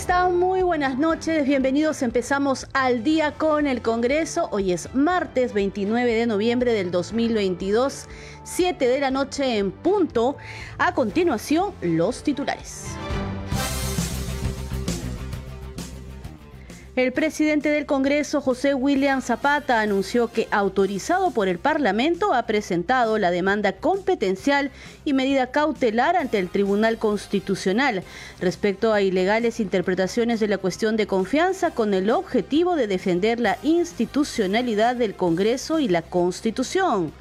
Están? Muy buenas noches, bienvenidos. Empezamos al día con el Congreso. Hoy es martes 29 de noviembre del 2022, 7 de la noche en punto. A continuación, los titulares. El presidente del Congreso, José William Zapata, anunció que, autorizado por el Parlamento, ha presentado la demanda competencial y medida cautelar ante el Tribunal Constitucional respecto a ilegales interpretaciones de la cuestión de confianza con el objetivo de defender la institucionalidad del Congreso y la Constitución.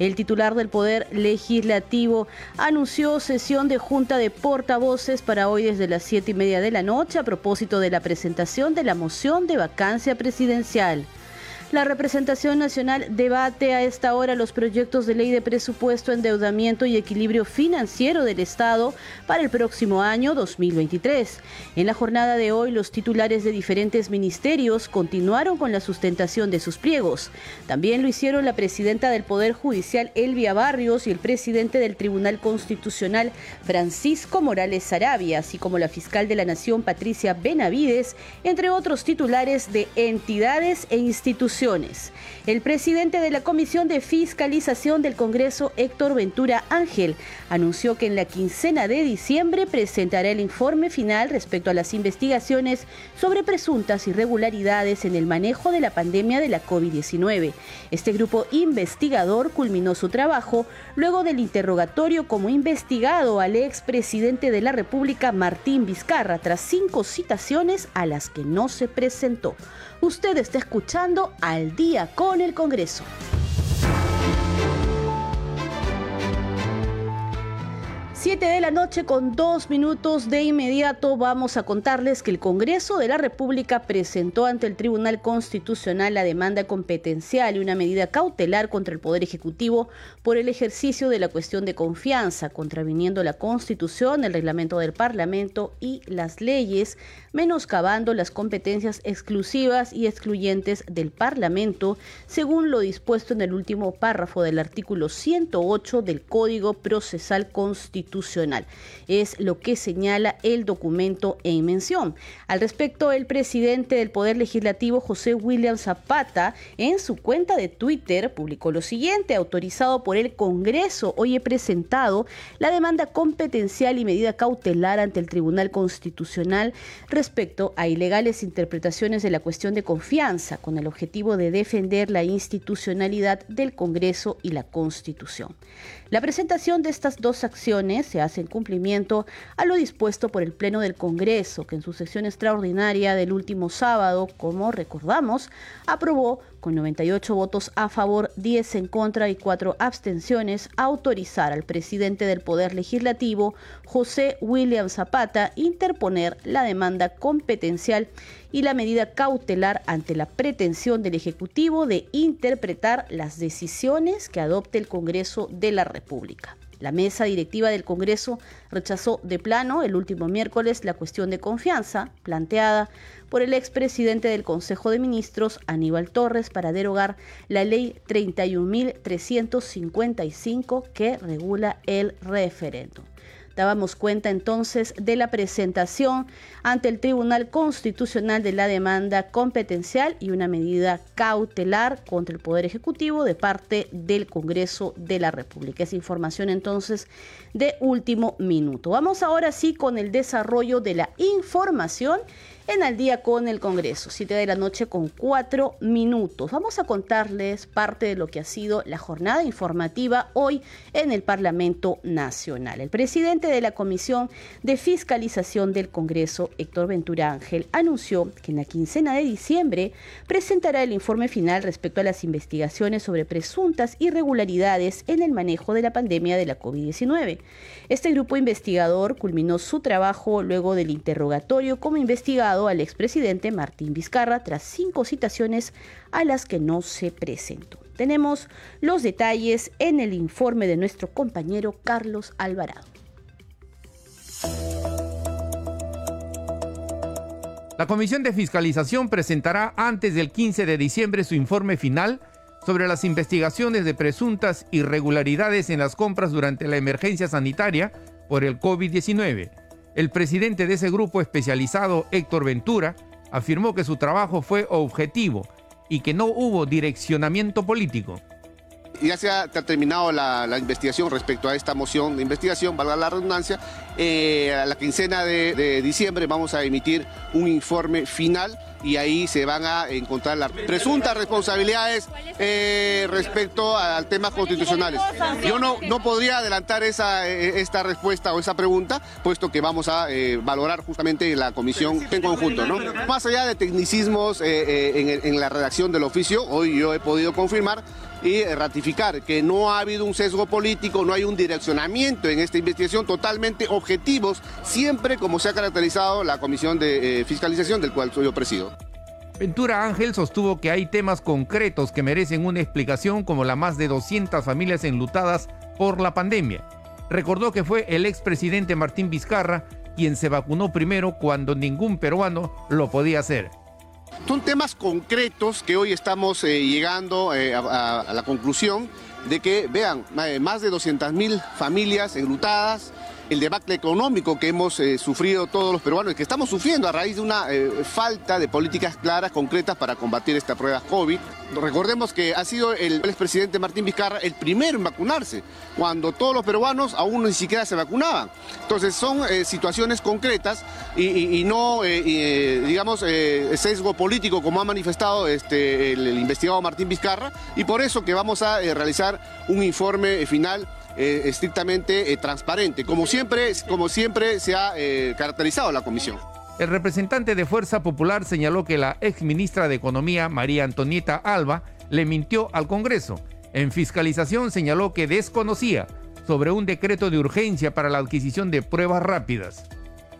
El titular del Poder Legislativo anunció sesión de Junta de Portavoces para hoy desde las siete y media de la noche a propósito de la presentación de la moción de vacancia presidencial. La representación nacional debate a esta hora los proyectos de ley de presupuesto, endeudamiento y equilibrio financiero del Estado para el próximo año 2023. En la jornada de hoy, los titulares de diferentes ministerios continuaron con la sustentación de sus pliegos. También lo hicieron la presidenta del Poder Judicial, Elvia Barrios, y el presidente del Tribunal Constitucional, Francisco Morales Sarabia, así como la fiscal de la Nación, Patricia Benavides, entre otros titulares de entidades e instituciones el presidente de la Comisión de Fiscalización del Congreso, Héctor Ventura Ángel, anunció que en la quincena de diciembre presentará el informe final respecto a las investigaciones sobre presuntas irregularidades en el manejo de la pandemia de la COVID-19. Este grupo investigador culminó su trabajo luego del interrogatorio como investigado al expresidente de la República, Martín Vizcarra, tras cinco citaciones a las que no se presentó. Usted está escuchando al día con el Congreso. 7 de la noche con dos minutos de inmediato vamos a contarles que el Congreso de la República presentó ante el Tribunal Constitucional la demanda competencial y una medida cautelar contra el Poder Ejecutivo por el ejercicio de la cuestión de confianza, contraviniendo la Constitución, el reglamento del Parlamento y las leyes, menoscabando las competencias exclusivas y excluyentes del Parlamento, según lo dispuesto en el último párrafo del artículo 108 del Código Procesal Constitucional es lo que señala el documento en mención. Al respecto, el presidente del Poder Legislativo, José William Zapata, en su cuenta de Twitter publicó lo siguiente, autorizado por el Congreso, hoy he presentado la demanda competencial y medida cautelar ante el Tribunal Constitucional respecto a ilegales interpretaciones de la cuestión de confianza con el objetivo de defender la institucionalidad del Congreso y la Constitución. La presentación de estas dos acciones se hace en cumplimiento a lo dispuesto por el Pleno del Congreso, que en su sesión extraordinaria del último sábado, como recordamos, aprobó con 98 votos a favor, 10 en contra y 4 abstenciones, autorizar al presidente del Poder Legislativo, José William Zapata, interponer la demanda competencial y la medida cautelar ante la pretensión del Ejecutivo de interpretar las decisiones que adopte el Congreso de la República. La mesa directiva del Congreso rechazó de plano el último miércoles la cuestión de confianza planteada por el expresidente del Consejo de Ministros, Aníbal Torres, para derogar la ley 31.355 que regula el referéndum. Dábamos cuenta entonces de la presentación ante el Tribunal Constitucional de la demanda competencial y una medida cautelar contra el Poder Ejecutivo de parte del Congreso de la República. Es información entonces de último minuto. Vamos ahora sí con el desarrollo de la información en Al día con el Congreso, 7 de la noche con 4 minutos. Vamos a contarles parte de lo que ha sido la jornada informativa hoy en el Parlamento Nacional. El presidente de la Comisión de Fiscalización del Congreso, Héctor Ventura Ángel, anunció que en la quincena de diciembre presentará el informe final respecto a las investigaciones sobre presuntas irregularidades en el manejo de la pandemia de la COVID-19. Este grupo investigador culminó su trabajo luego del interrogatorio como investigado al expresidente Martín Vizcarra tras cinco citaciones a las que no se presentó. Tenemos los detalles en el informe de nuestro compañero Carlos Alvarado. La Comisión de Fiscalización presentará antes del 15 de diciembre su informe final sobre las investigaciones de presuntas irregularidades en las compras durante la emergencia sanitaria por el COVID-19. El presidente de ese grupo especializado, Héctor Ventura, afirmó que su trabajo fue objetivo y que no hubo direccionamiento político ya se ha, terminado la, investigación respecto a esta moción de investigación, valga la redundancia. Eh, a la quincena de, diciembre vamos a emitir un informe final y ahí se van a encontrar las presuntas responsabilidades eh, respecto al tema constitucionales. Yo no, no podría adelantar esa, eh, esta respuesta o esa pregunta, puesto que vamos a valorar justamente la comisión en conjunto. ¿no? Más allá de tecnicismos en, en la redacción del oficio, hoy yo he podido confirmar y ratificar que no ha habido un sesgo político, no hay un direccionamiento en esta investigación, totalmente objetivos, siempre como se ha caracterizado la Comisión de eh, Fiscalización del cual soy yo presido. Ventura Ángel sostuvo que hay temas concretos que merecen una explicación como la más de 200 familias enlutadas por la pandemia. Recordó que fue el expresidente Martín Vizcarra quien se vacunó primero cuando ningún peruano lo podía hacer. Son temas concretos que hoy estamos eh, llegando eh, a, la conclusión de que, vean, más de 200.000 familias enlutadas, el debacle económico que hemos eh, sufrido todos los peruanos y que estamos sufriendo a raíz de una eh, falta de políticas claras, concretas para combatir esta prueba COVID. Recordemos que ha sido el expresidente Martín Vizcarra el primero en vacunarse, cuando todos los peruanos aún ni siquiera se vacunaban. Entonces son eh, situaciones concretas y, no, digamos, sesgo político como ha manifestado este, el, el investigado Martín Vizcarra y por eso que vamos a realizar un informe final eh, estrictamente eh, transparente, como siempre, como siempre se ha eh, caracterizado la comisión. El representante de Fuerza Popular señaló que la ex ministra de Economía, María Antonieta Alba, le mintió al Congreso. En fiscalización señaló que desconocía sobre un decreto de urgencia para la adquisición de pruebas rápidas.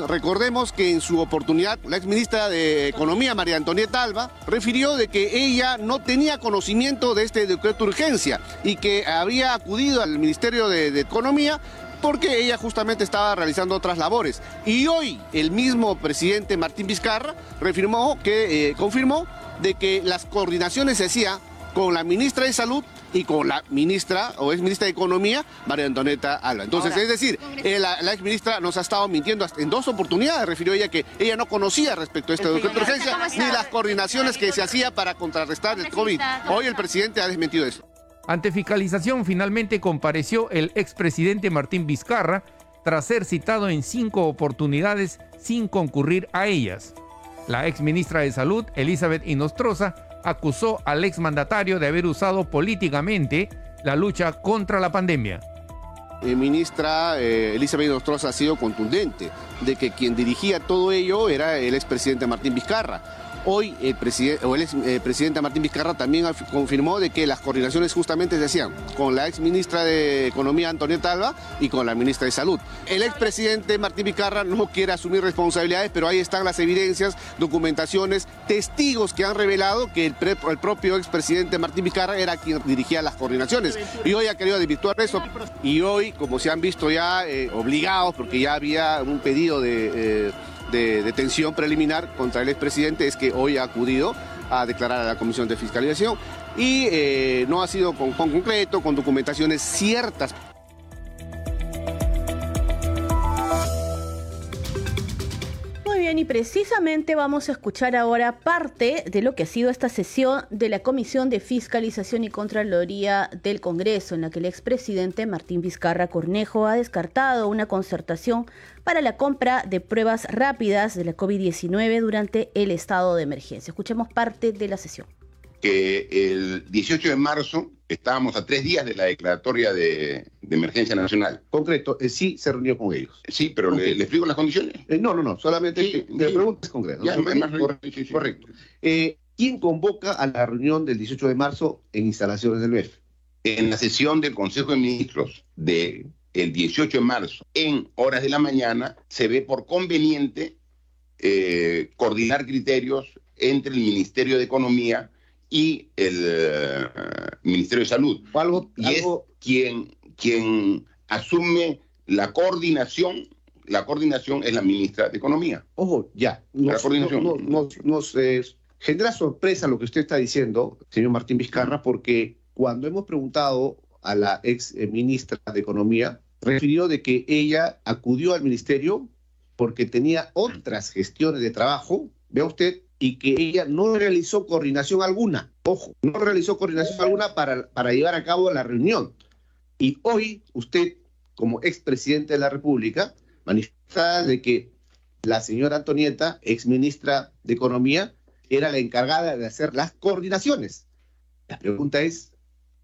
Recordemos que en su oportunidad la exministra de Economía, María Antonieta Alba, refirió de que ella no tenía conocimiento de este decreto de urgencia y que había acudido al Ministerio de, Economía porque ella justamente estaba realizando otras labores. Y hoy el mismo presidente Martín Vizcarra que, eh, confirmó de que las coordinaciones se hacían con la ministra de Salud y con la ministra o ex ministra de Economía, María Antonieta Alba. Entonces, es decir, eh, la, ex ministra nos ha estado mintiendo en dos oportunidades, refirió ella que ella no conocía respecto a de urgencia ni las coordinaciones que se hacía para contrarrestar el COVID. Hoy el presidente ha desmentido eso. Ante fiscalización, finalmente compareció el expresidente Martín Vizcarra tras ser citado en cinco oportunidades sin concurrir a ellas. La ex ministra de Salud, Elizabeth Inostroza, acusó al exmandatario de haber usado políticamente la lucha contra la pandemia. La ministra eh, Elizabeth Nostroza ha sido contundente de que quien dirigía todo ello era el expresidente Martín Vizcarra Hoy el, presidente, o el eh, presidente Martín Vizcarra también confirmó de que las coordinaciones justamente se hacían con la ex ministra de Economía Antonieta Alba y con la ministra de Salud. El expresidente Martín Vizcarra no quiere asumir responsabilidades, pero ahí están las evidencias, documentaciones, testigos que han revelado que el, el propio expresidente Martín Vizcarra era quien dirigía las coordinaciones. Y hoy ha querido desvirtuar eso. Y hoy, como se han visto ya eh, obligados, porque ya había un pedido de... Eh, de detención preliminar contra el expresidente es que hoy ha acudido a declarar a la Comisión de Fiscalización y eh, no ha sido con, con concreto, con documentaciones ciertas. Bien, y precisamente vamos a escuchar ahora parte de lo que ha sido esta sesión de la Comisión de Fiscalización y Contraloría del Congreso, en la que el expresidente Martín Vizcarra Cornejo ha descartado una concertación para la compra de pruebas rápidas de la COVID-19 durante el estado de emergencia. Escuchemos parte de la sesión que el 18 de marzo estábamos a tres días de la declaratoria de, emergencia nacional. Concreto, eh, sí se reunió con ellos. Sí, pero le, explico las condiciones. Eh, no, no, no, solamente me preguntas concreto. correcto. Eh, ¿Quién convoca a la reunión del 18 de marzo en instalaciones del MEF? En la sesión del Consejo de Ministros del el 18 de marzo, en horas de la mañana, se ve por conveniente coordinar criterios entre el Ministerio de Economía y el eh, Ministerio de Salud. Algo, y es quien, quien asume la coordinación, la coordinación es la ministra de Economía. Ojo, ya. Nos, la coordinación. nos, eh, genera sorpresa lo que usted está diciendo, señor Martín Vizcarra, porque cuando hemos preguntado a la ex eh, ministra de Economía, refirió de que ella acudió al ministerio porque tenía otras gestiones de trabajo, vea usted, y que ella no realizó coordinación alguna. Ojo, no realizó coordinación alguna para, para llevar a cabo la reunión. Y hoy usted, como expresidente de la República, manifiesta de que la señora Antonieta, exministra de Economía, era la encargada de hacer las coordinaciones. La pregunta es,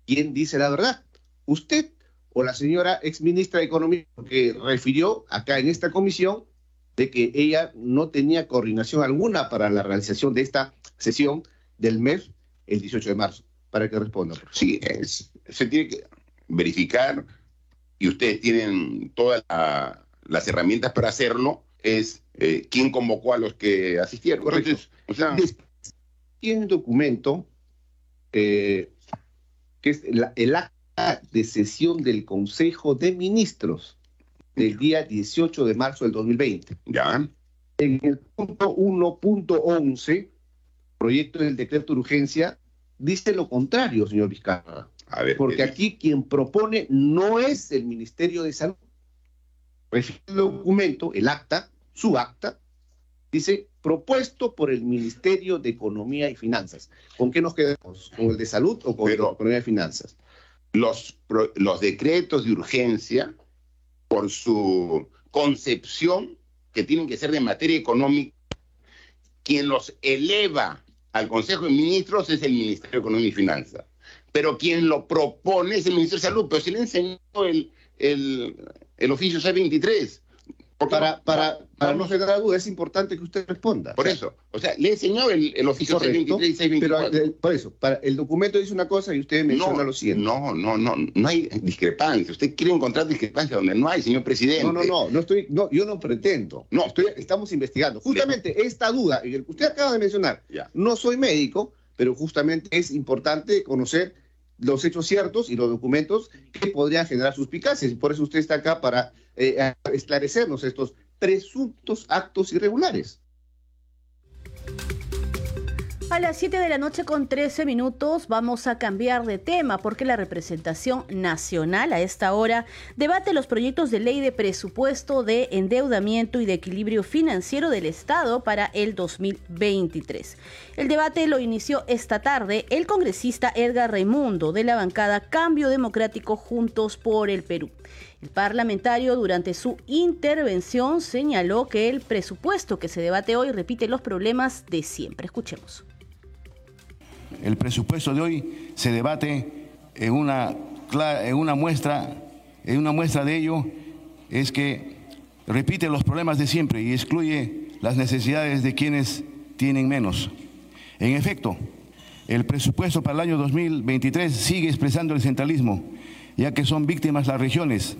¿quién dice la verdad? ¿Usted o la señora exministra de Economía que refirió acá en esta comisión de que ella no tenía coordinación alguna para la realización de esta sesión del mes el 18 de marzo. Para que responda. Sí, se tiene que verificar y ustedes tienen todas las herramientas para hacerlo, es eh, quién convocó a los que asistieron. Correcto. tiene un documento eh, que es el acta de sesión del Consejo de Ministros del día 18 de marzo del 2020. Ya. En el punto 1.11, proyecto del decreto de urgencia, dice lo contrario, señor Vizcarra. A ver, porque aquí quien propone no es el Ministerio de Salud. Refiere el documento, el acta, su acta, dice propuesto por el Ministerio de Economía y Finanzas. ¿Con qué nos quedamos? ¿Con el de salud o con el de Economía y Finanzas? Los, los decretos de urgencia por su concepción, que tienen que ser de materia económica, quien los eleva al Consejo de Ministros es el Ministerio de Economía y Finanzas. Pero quien lo propone es el Ministerio de Salud, pero se le enseñó el, el, el oficio C23 para, para, para no generar duda, es importante que usted responda. Por eso, o sea, le enseñó el, el oficio 623 y 624. Pero, eh, por eso, para, el documento dice una cosa y usted menciona lo siguiente. No, no, no, no hay discrepancia. Usted quiere encontrar discrepancia donde no hay, señor presidente. No, no, no, no estoy, no yo no pretendo. No, estoy, estamos investigando. Justamente esta duda, que usted acaba de mencionar, ya. no soy médico, pero justamente es importante conocer los hechos ciertos y los documentos que podrían generar suspicacias. Y por eso usted está acá para eh, esclarecernos estos presuntos actos irregulares. A las 7 de la noche con 13 minutos vamos a cambiar de tema porque la representación nacional a esta hora debate los proyectos de ley de presupuesto de endeudamiento y de equilibrio financiero del Estado para el 2023. El debate lo inició esta tarde el congresista Edgar Raimundo de la bancada Cambio Democrático Juntos por el Perú. El parlamentario durante su intervención señaló que el presupuesto que se debate hoy repite los problemas de siempre. Escuchemos. El presupuesto de hoy se debate en una, muestra, en una muestra de ello es que repite los problemas de siempre y excluye las necesidades de quienes tienen menos. En efecto, el presupuesto para el año 2023 sigue expresando el centralismo, ya que son víctimas las regiones,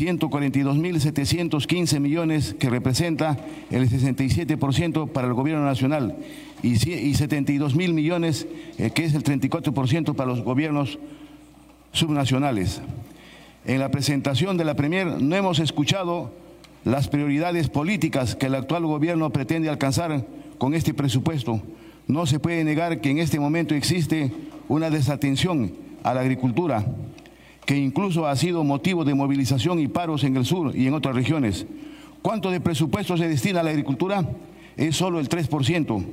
142.715 millones que representa el 67% para el gobierno nacional y 72 mil millones eh, que es el 34% para los gobiernos subnacionales. En la presentación de la Premier no hemos escuchado las prioridades políticas que el actual gobierno pretende alcanzar con este presupuesto. No se puede negar que en este momento existe una desatención a la agricultura, que incluso ha sido motivo de movilización y paros en el sur y en otras regiones. ¿Cuánto de presupuesto se destina a la agricultura? es solo el 3%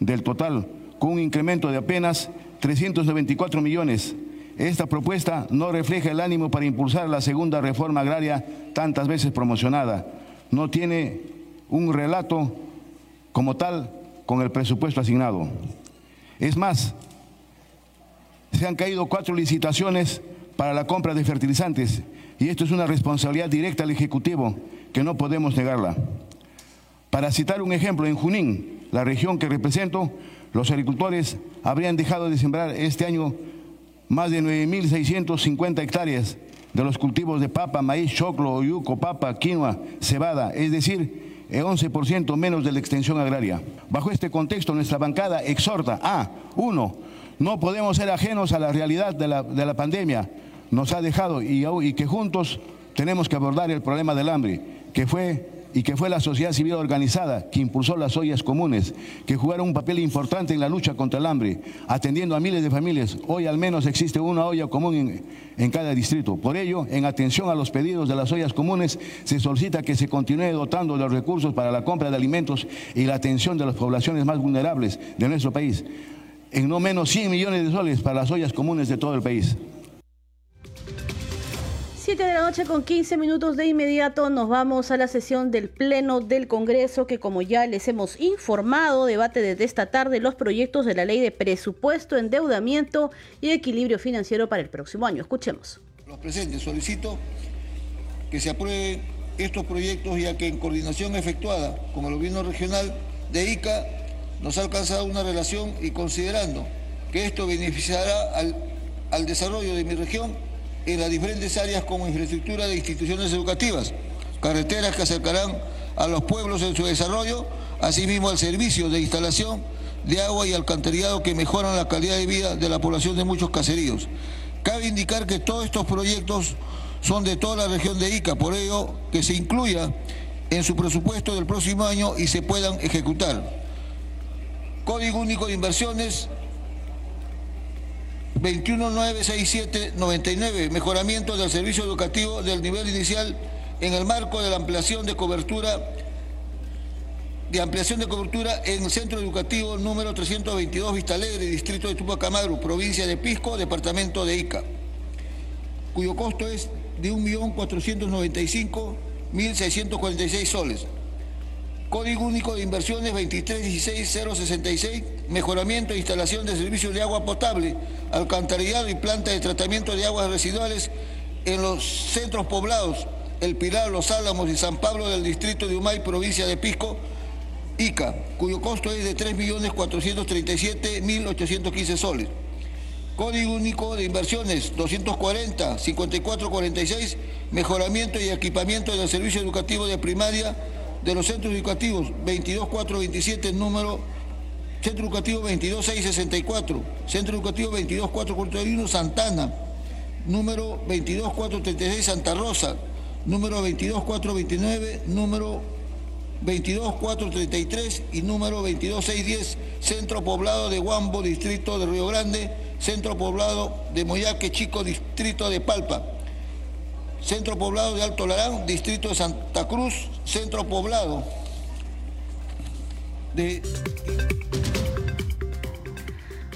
del total, con un incremento de apenas 394 millones. Esta propuesta no refleja el ánimo para impulsar la segunda reforma agraria tantas veces promocionada. No tiene un relato como tal con el presupuesto asignado. Es más, se han caído cuatro licitaciones para la compra de fertilizantes y esto es una responsabilidad directa al Ejecutivo que no podemos negarla. Para citar un ejemplo, en Junín, la región que represento, los agricultores habrían dejado de sembrar este año más de 9.650 hectáreas de los cultivos de papa, maíz, choclo, oyuco, papa, quinoa, cebada, es decir, el 11% menos de la extensión agraria. Bajo este contexto, nuestra bancada exhorta a, uno, no podemos ser ajenos a la realidad de la, de la pandemia. Nos ha dejado y, que juntos tenemos que abordar el problema del hambre, que fue y que fue la sociedad civil organizada que impulsó las ollas comunes, que jugaron un papel importante en la lucha contra el hambre, atendiendo a miles de familias. Hoy al menos existe una olla común en, en, cada distrito. Por ello, en atención a los pedidos de las ollas comunes, se solicita que se continúe dotando de los recursos para la compra de alimentos y la atención de las poblaciones más vulnerables de nuestro país, en no menos 100 millones de soles para las ollas comunes de todo el país. 7 de la noche con 15 minutos de inmediato nos vamos a la sesión del Pleno del Congreso que como ya les hemos informado debate desde esta tarde los proyectos de la ley de presupuesto, endeudamiento y equilibrio financiero para el próximo año. Escuchemos. Los presentes solicito que se aprueben estos proyectos ya que en coordinación efectuada con el gobierno regional de ICA nos ha alcanzado una relación y considerando que esto beneficiará al, desarrollo de mi región en las diferentes áreas como infraestructura de instituciones educativas, carreteras que acercarán a los pueblos en su desarrollo, asimismo al servicio de instalación de agua y alcantarillado que mejoran la calidad de vida de la población de muchos caseríos. Cabe indicar que todos estos proyectos son de toda la región de Ica, por ello que se incluya en su presupuesto del próximo año y se puedan ejecutar. Código Único de Inversiones 2196799, mejoramiento del servicio educativo del nivel inicial en el marco de la ampliación de cobertura de ampliación de cobertura en centro educativo número 322 Vista Alegre, distrito de Tupac Amaru, provincia de Pisco, departamento de Ica, cuyo costo es de 1.495.646 soles. Código Único de Inversiones 2316066, mejoramiento e instalación de servicios de agua potable, alcantarillado y planta de tratamiento de aguas residuales en los centros poblados, El Pilar, Los Álamos y San Pablo del distrito de Humay, provincia de Pisco, ICA, cuyo costo es de 3.437.815 soles. Código Único de Inversiones 240-5446, mejoramiento y equipamiento del servicio educativo de primaria de los centros educativos 22427, número Centro Educativo 22664, Centro Educativo 22441 Santana, número 22436 Santa Rosa, número 22429, número 22433 y número 22610, Centro Poblado de Huambo, Distrito de Río Grande, Centro Poblado de Moyaque Chico, Distrito de Palpa. Centro Poblado de Alto Larán, Distrito de Santa Cruz, Centro Poblado de...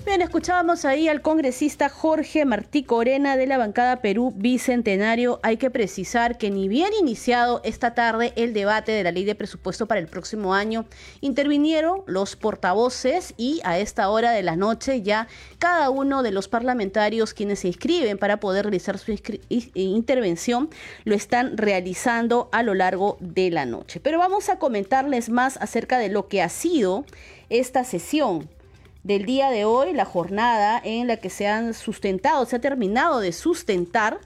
Bien, escuchábamos ahí al congresista Jorge Martí Corena de la bancada Perú Bicentenario. Hay que precisar que ni bien iniciado esta tarde el debate de la ley de presupuesto para el próximo año, intervinieron los portavoces y a esta hora de la noche ya cada uno de los parlamentarios quienes se inscriben para poder realizar su intervención lo están realizando a lo largo de la noche. Pero vamos a comentarles más acerca de lo que ha sido esta sesión del día de hoy, la jornada en la que se han sustentado, se ha terminado de sustentar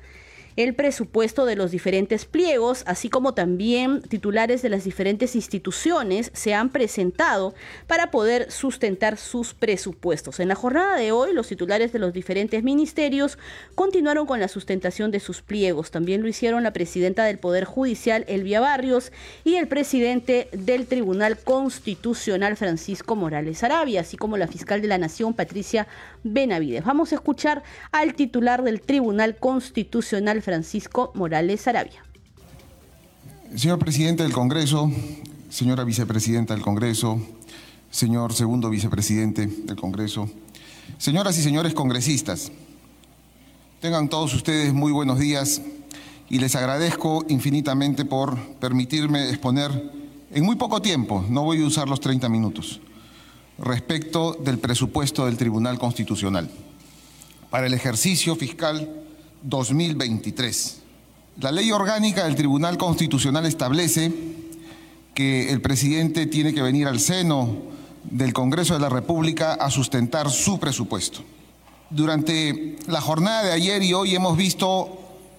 el presupuesto de los diferentes pliegos, así como también titulares de las diferentes instituciones se han presentado para poder sustentar sus presupuestos. En la jornada de hoy, los titulares de los diferentes ministerios continuaron con la sustentación de sus pliegos. También lo hicieron la presidenta del Poder Judicial, Elvia Barrios, y el presidente del Tribunal Constitucional, Francisco Morales Arabia, así como la fiscal de la Nación, Patricia Benavides. Vamos a escuchar al titular del Tribunal Constitucional, Francisco Morales Arabia. Señor presidente del Congreso, señora vicepresidenta del Congreso, señor segundo vicepresidente del Congreso, señoras y señores congresistas, tengan todos ustedes muy buenos días y les agradezco infinitamente por permitirme exponer en muy poco tiempo, no voy a usar los 30 minutos, respecto del presupuesto del Tribunal Constitucional para el ejercicio fiscal 2023. La ley orgánica del Tribunal Constitucional establece que el presidente tiene que venir al seno del Congreso de la República a sustentar su presupuesto. Durante la jornada de ayer y hoy hemos visto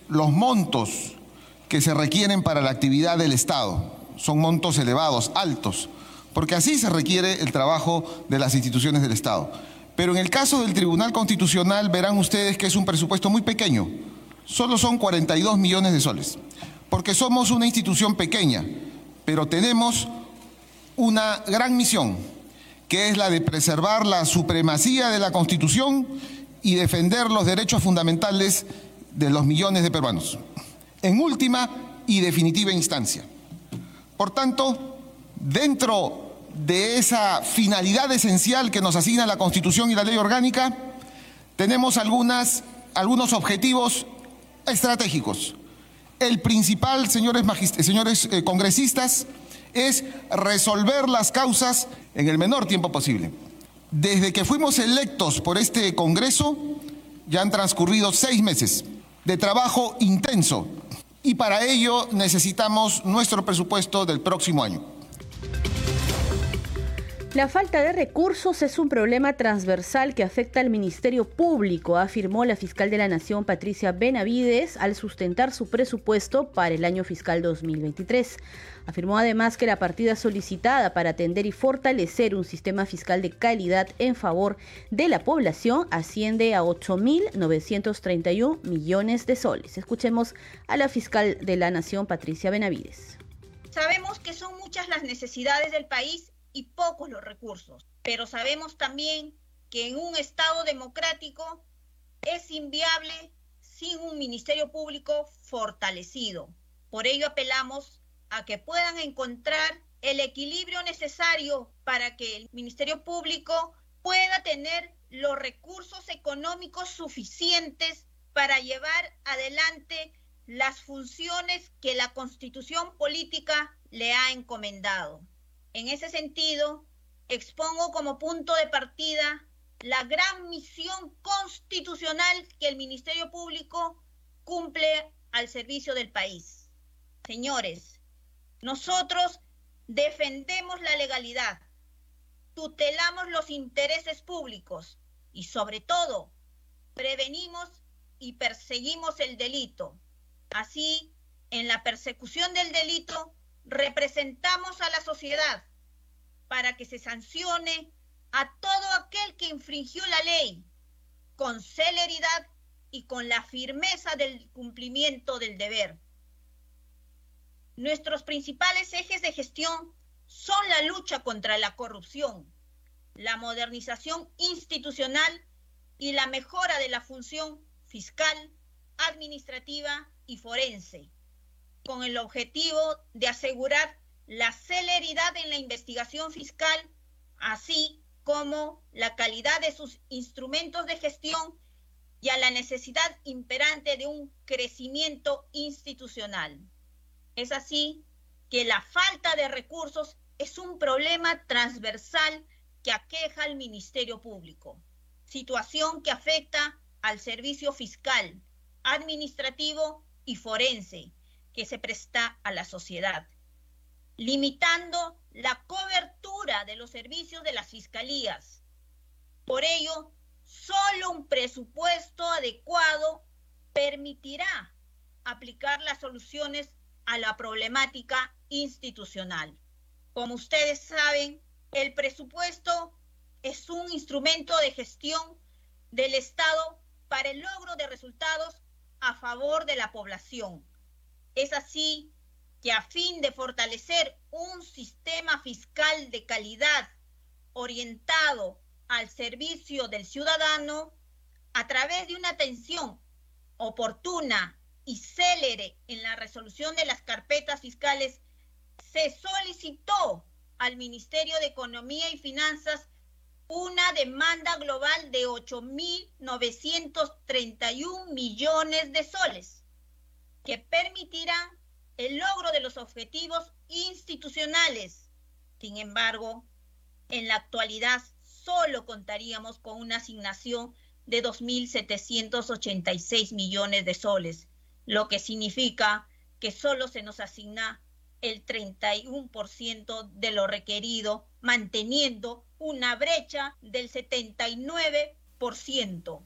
los montos que se requieren para la actividad del Estado. Son montos elevados, altos, porque así se requiere el trabajo de las instituciones del Estado. Pero en el caso del Tribunal Constitucional verán ustedes que es un presupuesto muy pequeño, solo son 42 millones de soles, porque somos una institución pequeña, pero tenemos una gran misión, que es la de preservar la supremacía de la Constitución y defender los derechos fundamentales de los millones de peruanos, en última y definitiva instancia. Por tanto, dentro de esa finalidad esencial que nos asigna la Constitución y la ley orgánica, tenemos algunos objetivos estratégicos. El principal, señores, señores eh, congresistas, es resolver las causas en el menor tiempo posible. Desde que fuimos electos por este Congreso, ya han transcurrido seis meses de trabajo intenso y para ello necesitamos nuestro presupuesto del próximo año. La falta de recursos es un problema transversal que afecta al Ministerio Público, afirmó la fiscal de la Nación Patricia Benavides al sustentar su presupuesto para el año fiscal 2023. Afirmó además que la partida solicitada para atender y fortalecer un sistema fiscal de calidad en favor de la población asciende a 8.931 millones de soles. Escuchemos a la fiscal de la Nación, Patricia Benavides. Sabemos que son muchas las necesidades del país y pocos los recursos, pero sabemos también que en un Estado democrático es inviable sin un Ministerio Público fortalecido. Por ello apelamos a que puedan encontrar el equilibrio necesario para que el Ministerio Público pueda tener los recursos económicos suficientes para llevar adelante las funciones que la constitución política le ha encomendado. En ese sentido, expongo como punto de partida la gran misión constitucional que el Ministerio Público cumple al servicio del país. Señores, nosotros defendemos la legalidad, tutelamos los intereses públicos y sobre todo prevenimos y perseguimos el delito. Así, en la persecución del delito, representamos a la sociedad para que se sancione a todo aquel que infringió la ley con celeridad y con la firmeza del cumplimiento del deber. Nuestros principales ejes de gestión son la lucha contra la corrupción, la modernización institucional y la mejora de la función fiscal, administrativa y forense, con el objetivo de asegurar la celeridad en la investigación fiscal, así como la calidad de sus instrumentos de gestión y a la necesidad imperante de un crecimiento institucional. Es así que la falta de recursos es un problema transversal que aqueja al Ministerio Público, situación que afecta al servicio fiscal, administrativo y forense que se presta a la sociedad, limitando la cobertura de los servicios de las fiscalías. Por ello, solo un presupuesto adecuado permitirá aplicar las soluciones a la problemática institucional. Como ustedes saben, el presupuesto es un instrumento de gestión del Estado para el logro de resultados a favor de la población. Es así que a fin de fortalecer un sistema fiscal de calidad orientado al servicio del ciudadano, a través de una atención oportuna y célere en la resolución de las carpetas fiscales, se solicitó al Ministerio de Economía y Finanzas una demanda global de 8.931 millones de soles, que permitirán el logro de los objetivos institucionales. Sin embargo, en la actualidad solo contaríamos con una asignación de 2.786 millones de soles, lo que significa que solo se nos asigna el 31% de lo requerido, manteniendo una brecha del 79%.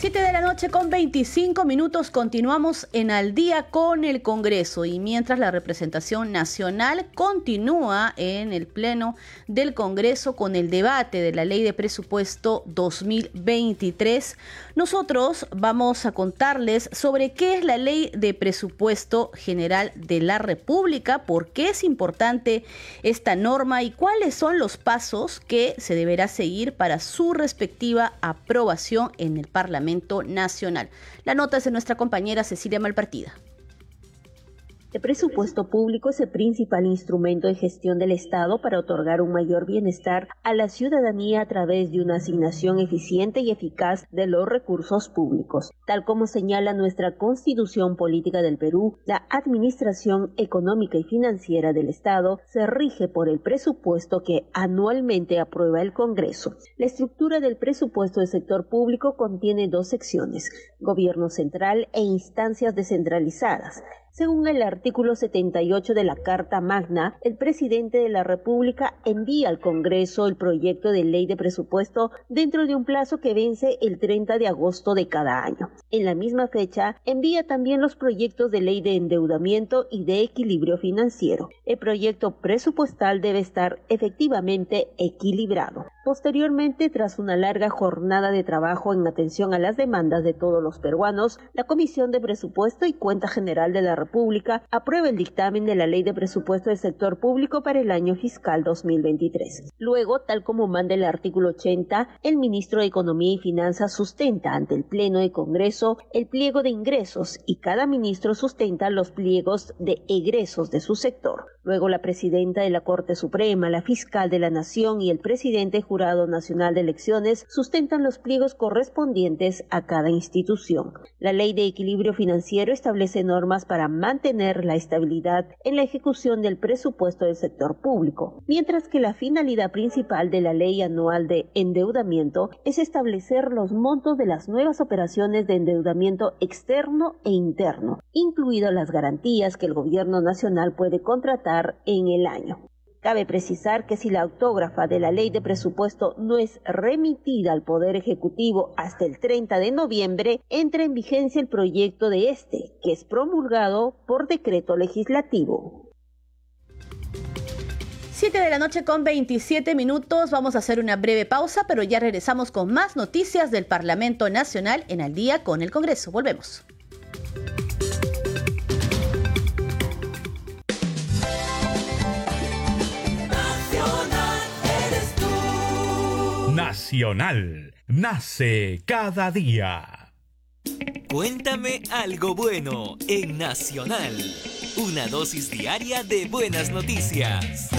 7 de la noche con 25 minutos continuamos en al día con el Congreso. Y mientras la representación nacional continúa en el Pleno del Congreso con el debate de la Ley de Presupuesto 2023, nosotros vamos a contarles sobre qué es la Ley de Presupuesto General de la República, por qué es importante esta norma y cuáles son los pasos que se deberá seguir para su respectiva aprobación en el Parlamento La nota es de nuestra compañera Cecilia Malpartida. El presupuesto público es el principal instrumento de gestión del Estado para otorgar un mayor bienestar a la ciudadanía a través de una asignación eficiente y eficaz de los recursos públicos. Tal como señala nuestra Constitución Política del Perú, la Administración Económica y Financiera del Estado se rige por el presupuesto que anualmente aprueba el Congreso. La estructura del presupuesto del sector público contiene dos secciones, gobierno central e instancias descentralizadas. Según el artículo 78 de la Carta Magna, el presidente de la República envía al Congreso el proyecto de ley de presupuesto dentro de un plazo que vence el 30 de agosto de cada año. En la misma fecha, envía también los proyectos de ley de endeudamiento y de equilibrio financiero. El proyecto presupuestal debe estar efectivamente equilibrado. Posteriormente, tras una larga jornada de trabajo en atención a las demandas de todos los peruanos, la Comisión de Presupuesto y Cuenta General de la República aprueba el dictamen de la Ley de Presupuesto del Sector Público para el año fiscal 2023. Luego, tal como manda el artículo 80, el ministro de Economía y Finanzas sustenta ante el Pleno de Congreso el pliego de ingresos y cada ministro sustenta los pliegos de egresos de su sector. Luego, la presidenta de la Corte Suprema, la fiscal de la Nación y el presidente Jurado Nacional de Elecciones sustentan los pliegos correspondientes a cada institución. La Ley de Equilibrio Financiero establece normas para mantener la estabilidad en la ejecución del presupuesto del sector público, mientras que la finalidad principal de la Ley Anual de Endeudamiento es establecer los montos de las nuevas operaciones de endeudamiento externo e interno, incluidas las garantías que el Gobierno Nacional puede contratar en el año. Cabe precisar que si la autógrafa de la ley de presupuesto no es remitida al Poder Ejecutivo hasta el 30 de noviembre, entra en vigencia el proyecto de este, que es promulgado por decreto legislativo. 7 de la noche con 27 minutos. Vamos a hacer una breve pausa, pero ya regresamos con más noticias del Parlamento Nacional en Al día con el Congreso. Volvemos. Nacional. Nace cada día. Cuéntame algo bueno en Nacional. Una dosis diaria de buenas noticias.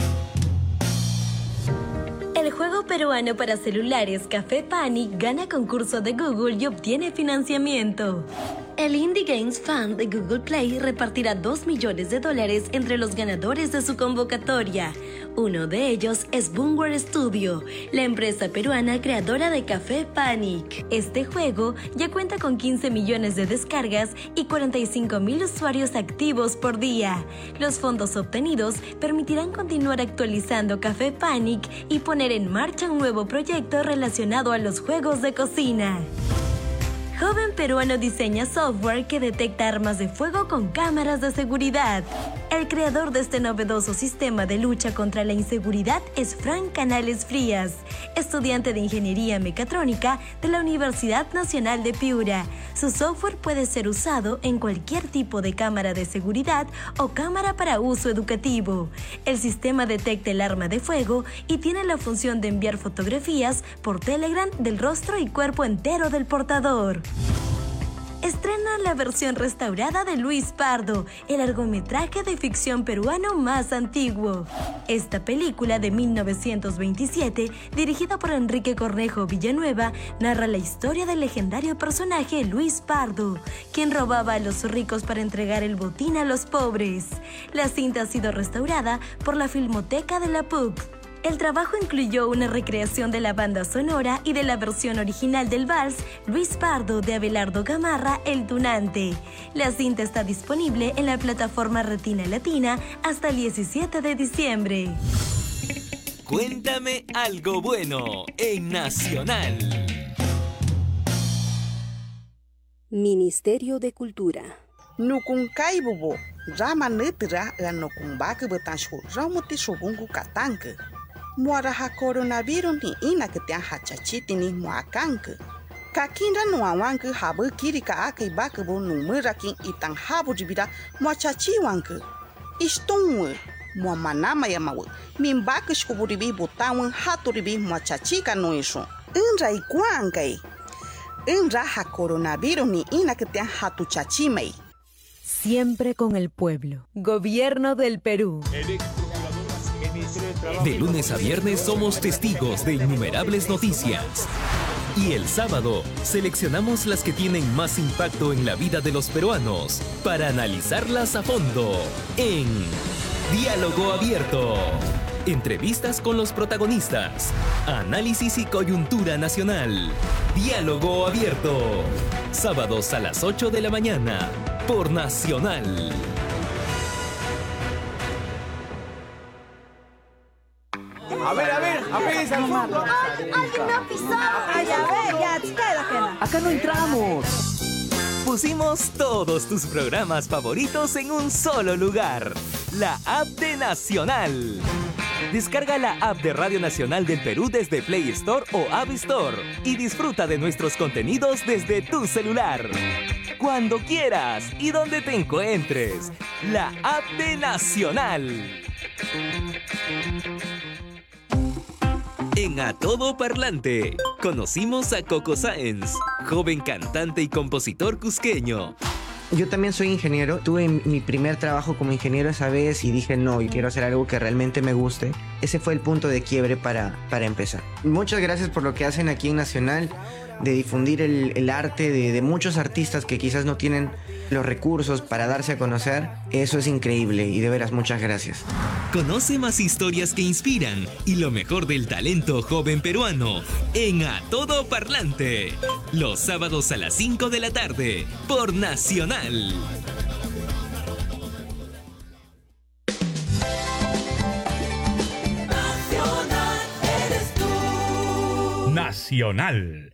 El juego peruano para celulares Café Panic gana concurso de Google y obtiene financiamiento. El Indie Games Fund de Google Play repartirá 2 millones de dólares entre los ganadores de su convocatoria. Uno de ellos es Boomware Studio, la empresa peruana creadora de Café Panic. Este juego ya cuenta con 15 millones de descargas y 45 mil usuarios activos por día. Los fondos obtenidos permitirán continuar actualizando Café Panic y poner en marcha un nuevo proyecto relacionado a los juegos de cocina. Joven peruano diseña software que detecta armas de fuego con cámaras de seguridad. El creador de este novedoso sistema de lucha contra la inseguridad es Frank Canales Frías, estudiante de Ingeniería Mecatrónica de la Universidad Nacional de Piura. Su software puede ser usado en cualquier tipo de cámara de seguridad o cámara para uso educativo. El sistema detecta el arma de fuego y tiene la función de enviar fotografías por Telegram del rostro y cuerpo entero del portador. Estrena la versión restaurada de Luis Pardo, el largometraje de ficción peruano más antiguo. Esta película de 1927, dirigida por Enrique Cornejo Villanueva, narra la historia del legendario personaje Luis Pardo, quien robaba a los ricos para entregar el botín a los pobres. La cinta ha sido restaurada por la Filmoteca de la PUC. El trabajo incluyó una recreación de la banda sonora y de la versión original del vals Luis Pardo de Abelardo Gamarra, El Tunante. La cinta está disponible en la plataforma Retina Latina hasta el 17 de diciembre. Cuéntame algo bueno en Nacional. Ministerio de Cultura. Nukun bubo, rama nutira ganokun baka betanshu, ramuti subungu katanke. Muara ha coronavirus ni ina que te hachachiti ni muakanke. Kakinda no awanke habu kiri ka ake baka bo numera kin itang habu jibira muachachi wanke. Istonwe mua manama ya mawe. Min baka shkuburibi botawen haturibi muachachi ka no eso. Inra ikuankai. Inra ha coronavirus ni ina que te hatuchachimei. Siempre con el pueblo. Gobierno del Perú. De lunes a viernes somos testigos de innumerables noticias. Y el sábado seleccionamos las que tienen más impacto en la vida de los peruanos para analizarlas a fondo en Diálogo Abierto. Entrevistas con los protagonistas. Análisis y coyuntura nacional. Diálogo Abierto. Sábados a las 8 de la mañana por Nacional. A ver, a ver, apéguense al fondo. ¡Alguien me ha pisado! ¡Ay, a ver, ya, queda, Acá no entramos. Pusimos todos tus programas favoritos en un solo lugar. La app de Nacional. Descarga la app de Radio Nacional del Perú desde Play Store o App Store y disfruta de nuestros contenidos desde tu celular. Cuando quieras y donde te encuentres. La app de Nacional. A Todo Parlante, conocimos a Coco Sáenz, joven cantante y compositor cusqueño. Yo también soy ingeniero. Tuve mi primer trabajo como ingeniero esa vez y dije, no, yo quiero hacer algo que realmente me guste. Ese fue el punto de quiebre para, para empezar. Muchas gracias por lo que hacen aquí en Nacional, de difundir el, arte de, de muchos artistas que quizás no tienen los recursos para darse a conocer, eso es increíble y de veras muchas gracias. Conoce más historias que inspiran y lo mejor del talento joven peruano en A Todo Parlante. Los sábados a las 5 de la tarde por Nacional. Nacional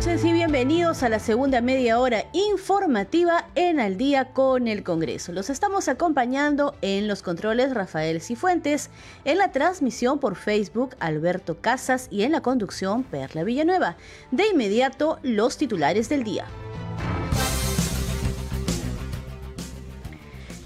Noches bienvenidos a la segunda media hora informativa en Al día con el Congreso. Los estamos acompañando en los controles Rafael Cifuentes, en la transmisión por Facebook Alberto Casas y en la conducción Perla Villanueva. De inmediato, los titulares del día.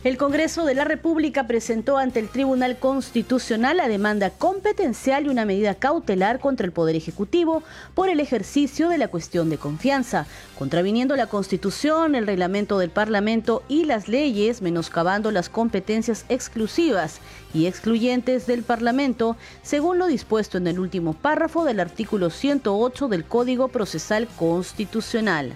El Congreso de la República presentó ante el Tribunal Constitucional la demanda competencial y una medida cautelar contra el Poder Ejecutivo por el ejercicio de la cuestión de confianza, contraviniendo la Constitución, el reglamento del Parlamento y las leyes, menoscabando las competencias exclusivas y excluyentes del Parlamento, según lo dispuesto en el último párrafo del artículo 108 del Código Procesal Constitucional.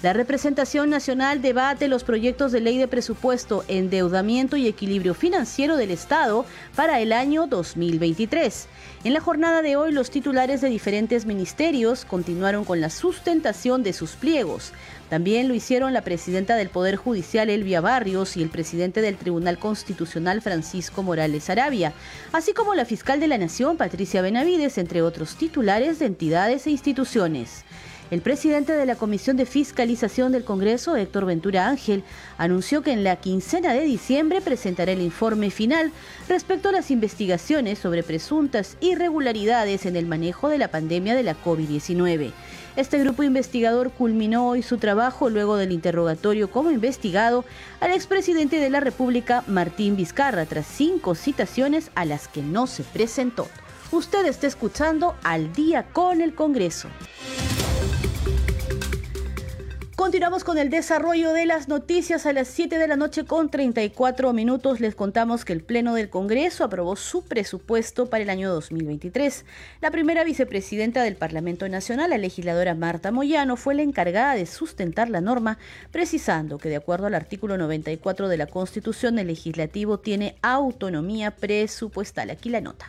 La representación nacional debate los proyectos de ley de presupuesto, endeudamiento y equilibrio financiero del Estado para el año 2023. En la jornada de hoy, los titulares de diferentes ministerios continuaron con la sustentación de sus pliegos. También lo hicieron la presidenta del Poder Judicial, Elvia Barrios, y el presidente del Tribunal Constitucional, Francisco Morales Arabia, así como la fiscal de la Nación, Patricia Benavides, entre otros titulares de entidades e instituciones. El presidente de la Comisión de Fiscalización del Congreso, Héctor Ventura Ángel, anunció que en la quincena de diciembre presentará el informe final respecto a las investigaciones sobre presuntas irregularidades en el manejo de la pandemia de la COVID-19. Este grupo investigador culminó hoy su trabajo luego del interrogatorio como investigado al expresidente de la República, Martín Vizcarra, tras cinco citaciones a las que no se presentó. Usted está escuchando al día con el Congreso. Continuamos con el desarrollo de las noticias a las 7 de la noche con 34 minutos. Les contamos que el Pleno del Congreso aprobó su presupuesto para el año 2023. La primera vicepresidenta del Parlamento Nacional, la legisladora Marta Moyano, fue la encargada de sustentar la norma, precisando que de acuerdo al artículo 94 de la Constitución, el legislativo tiene autonomía presupuestal. Aquí la nota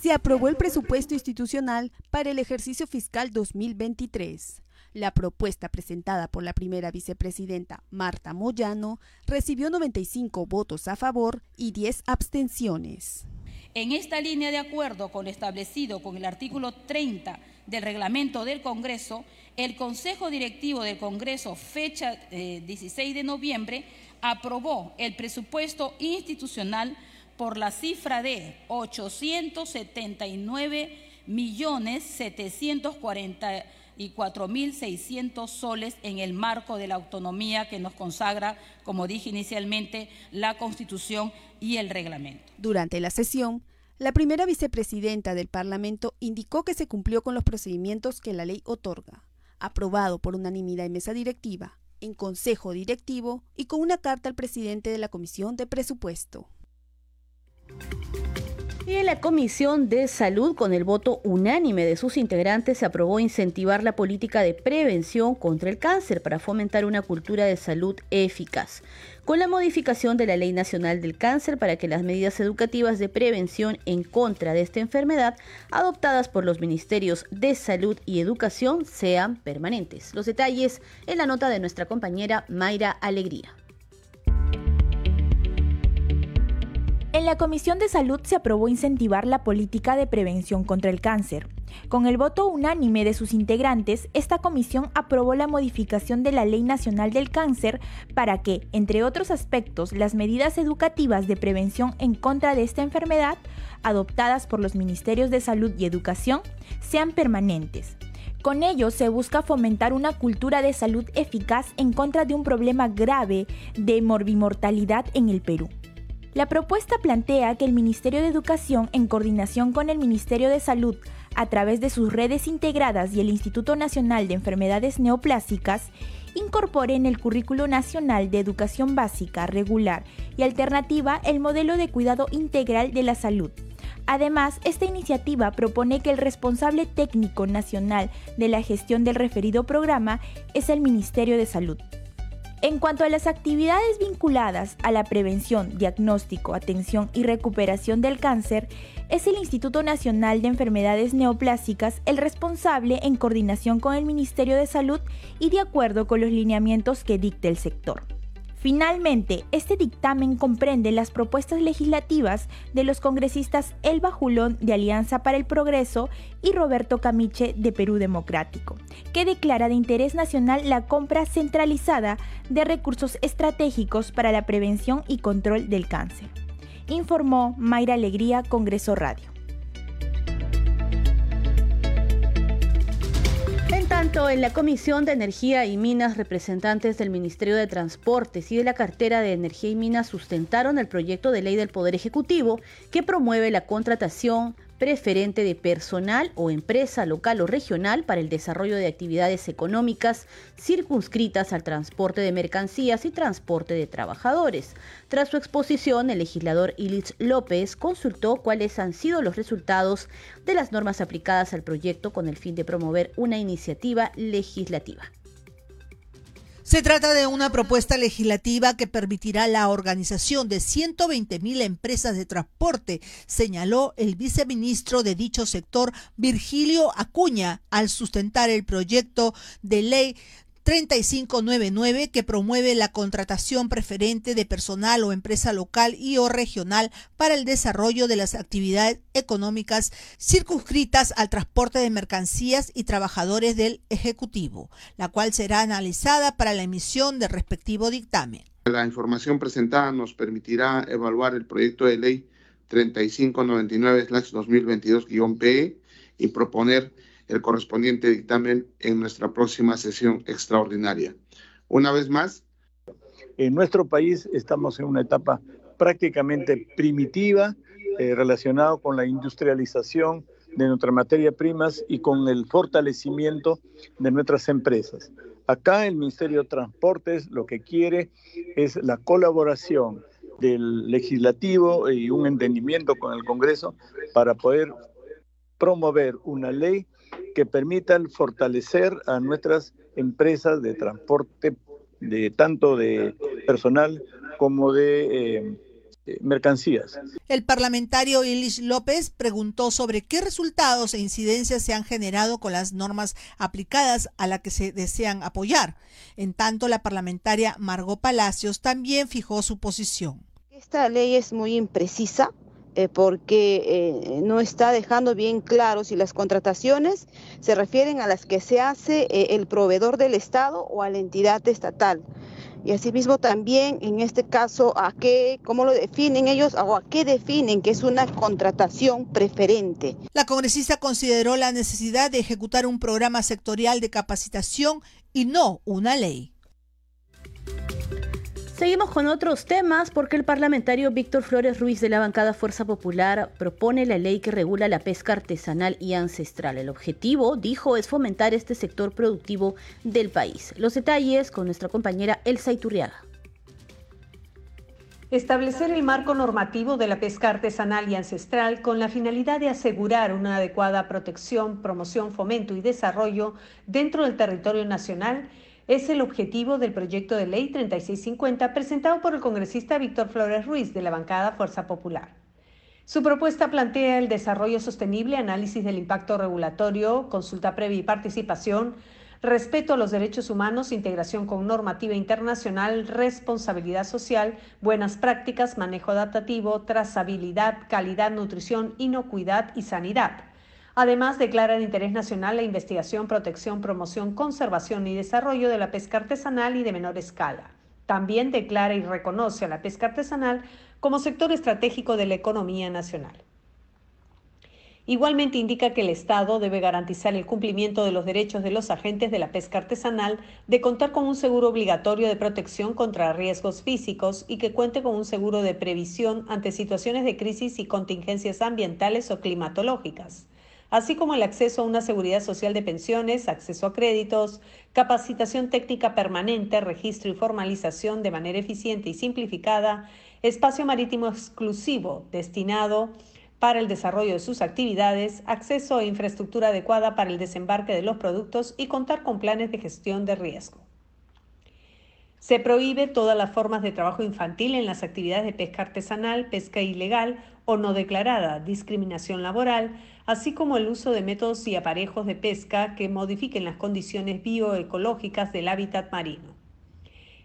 se aprobó el presupuesto institucional para el ejercicio fiscal 2023. La propuesta presentada por la primera vicepresidenta Marta Moyano recibió 95 votos a favor y 10 abstenciones. En esta línea de acuerdo con lo establecido con el artículo 30 del reglamento del Congreso, el Consejo Directivo del Congreso, fecha 16 eh, de noviembre, aprobó el presupuesto institucional por la cifra de 879 millones 740 y 4.600 soles en el marco de la autonomía que nos consagra, como dije inicialmente, la Constitución y el reglamento. Durante la sesión, la primera vicepresidenta del Parlamento indicó que se cumplió con los procedimientos que la ley otorga, aprobado por unanimidad en mesa directiva, en consejo directivo y con una carta al presidente de la Comisión de Presupuesto. La Comisión de Salud, con el voto unánime de sus integrantes, se aprobó incentivar la política de prevención contra el cáncer para fomentar una cultura de salud eficaz. Con la modificación de la Ley Nacional del Cáncer para que las medidas educativas de prevención en contra de esta enfermedad adoptadas por los Ministerios de Salud y Educación sean permanentes. Los detalles en la nota de nuestra compañera Mayra Alegría. En la Comisión de Salud se aprobó incentivar la política de prevención contra el cáncer. Con el voto unánime de sus integrantes, esta comisión aprobó la modificación de la Ley Nacional del Cáncer para que, entre otros aspectos, las medidas educativas de prevención en contra de esta enfermedad, adoptadas por los Ministerios de Salud y Educación, sean permanentes. Con ello se busca fomentar una cultura de salud eficaz en contra de un problema grave de morbimortalidad en el Perú. La propuesta plantea que el Ministerio de Educación, en coordinación con el Ministerio de Salud, a través de sus redes integradas y el Instituto Nacional de Enfermedades Neoplásicas, incorpore en el Currículo Nacional de Educación Básica, Regular y Alternativa el modelo de cuidado integral de la salud. Además, esta iniciativa propone que el responsable técnico nacional de la gestión del referido programa es el Ministerio de Salud. En cuanto a las actividades vinculadas a la prevención, diagnóstico, atención y recuperación del cáncer, es el Instituto Nacional de Enfermedades Neoplásicas el responsable en coordinación con el Ministerio de Salud y de acuerdo con los lineamientos que dicte el sector. Finalmente, este dictamen comprende las propuestas legislativas de los congresistas Elba Julón de Alianza para el Progreso y Roberto Camiche de Perú Democrático, que declara de interés nacional la compra centralizada de recursos estratégicos para la prevención y control del cáncer. Informó Mayra Alegría, Congreso Radio. En la Comisión de Energía y Minas, representantes del Ministerio de Transportes y de la cartera de Energía y Minas sustentaron el proyecto de ley del Poder Ejecutivo que promueve la contratación, preferente de personal o empresa local o regional para el desarrollo de actividades económicas circunscritas al transporte de mercancías y transporte de trabajadores. Tras su exposición, el legislador Ilich López consultó cuáles han sido los resultados de las normas aplicadas al proyecto con el fin de promover una iniciativa legislativa. Se trata de una propuesta legislativa que permitirá la organización de 120 mil empresas de transporte, señaló el viceministro de dicho sector, Virgilio Acuña, al sustentar el proyecto de ley 3599 que promueve la contratación preferente de personal o empresa local y o regional para el desarrollo de las actividades económicas circunscritas al transporte de mercancías y trabajadores del Ejecutivo, la cual será analizada para la emisión del respectivo dictamen. La información presentada nos permitirá evaluar el proyecto de ley 3599-2022-PE y proponer el correspondiente dictamen en nuestra próxima sesión extraordinaria. Una vez más. En nuestro país estamos en una etapa prácticamente primitiva eh, relacionado con la industrialización de nuestras materias primas y con el fortalecimiento de nuestras empresas. Acá el Ministerio de Transportes lo que quiere es la colaboración del legislativo y un entendimiento con el Congreso para poder promover una ley que permita fortalecer a nuestras empresas de transporte, de tanto de personal como de eh, eh, mercancías. El parlamentario Ilish López preguntó sobre qué resultados e incidencias se han generado con las normas aplicadas a la que se desean apoyar. En tanto, la parlamentaria Margot Palacios también fijó su posición. Esta ley es muy imprecisa eh, porque eh, no está dejando bien claro si las contrataciones se refieren a las que se hace eh, el proveedor del Estado o a la entidad estatal. Y asimismo también en este caso a qué, cómo lo definen ellos o a qué definen que es una contratación preferente. La congresista consideró la necesidad de ejecutar un programa sectorial de capacitación y no una ley. Seguimos con otros temas porque el parlamentario Víctor Flores Ruiz de la bancada Fuerza Popular propone la ley que regula la pesca artesanal y ancestral. El objetivo, dijo, es fomentar este sector productivo del país. Los detalles con nuestra compañera Elsa Iturriaga. Establecer el marco normativo de la pesca artesanal y ancestral con la finalidad de asegurar una adecuada protección, promoción, fomento y desarrollo dentro del territorio nacional es el objetivo del proyecto de ley 3650 presentado por el congresista Víctor Flores Ruiz de la bancada Fuerza Popular. Su propuesta plantea el desarrollo sostenible, análisis del impacto regulatorio, consulta previa y participación, respeto a los derechos humanos, integración con normativa internacional, responsabilidad social, buenas prácticas, manejo adaptativo, trazabilidad, calidad, nutrición, inocuidad y sanidad. Además, declara de interés nacional la investigación, protección, promoción, conservación y desarrollo de la pesca artesanal y de menor escala. También declara y reconoce a la pesca artesanal como sector estratégico de la economía nacional. Igualmente indica que el Estado debe garantizar el cumplimiento de los derechos de los agentes de la pesca artesanal de contar con un seguro obligatorio de protección contra riesgos físicos y que cuente con un seguro de previsión ante situaciones de crisis y contingencias ambientales o climatológicas así como el acceso a una seguridad social de pensiones, acceso a créditos, capacitación técnica permanente, registro y formalización de manera eficiente y simplificada, espacio marítimo exclusivo destinado para el desarrollo de sus actividades, acceso a infraestructura adecuada para el desembarque de los productos y contar con planes de gestión de riesgo. Se prohíbe todas las formas de trabajo infantil en las actividades de pesca artesanal, pesca ilegal o no declarada, discriminación laboral, así como el uso de métodos y aparejos de pesca que modifiquen las condiciones bioecológicas del hábitat marino.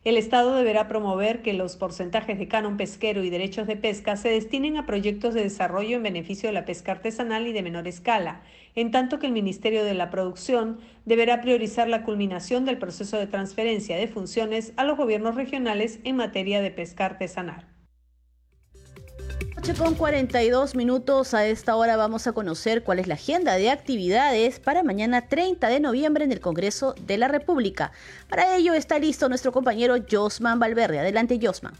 El Estado deberá promover que los porcentajes de canon pesquero y derechos de pesca se destinen a proyectos de desarrollo en beneficio de la pesca artesanal y de menor escala, en tanto que el Ministerio de la Producción deberá priorizar la culminación del proceso de transferencia de funciones a los gobiernos regionales en materia de pesca artesanal con 42 minutos. A esta hora vamos a conocer cuál es la agenda de actividades para mañana 30 de noviembre en el Congreso de la República. Para ello está listo nuestro compañero Josman Valverde. Adelante, Josman.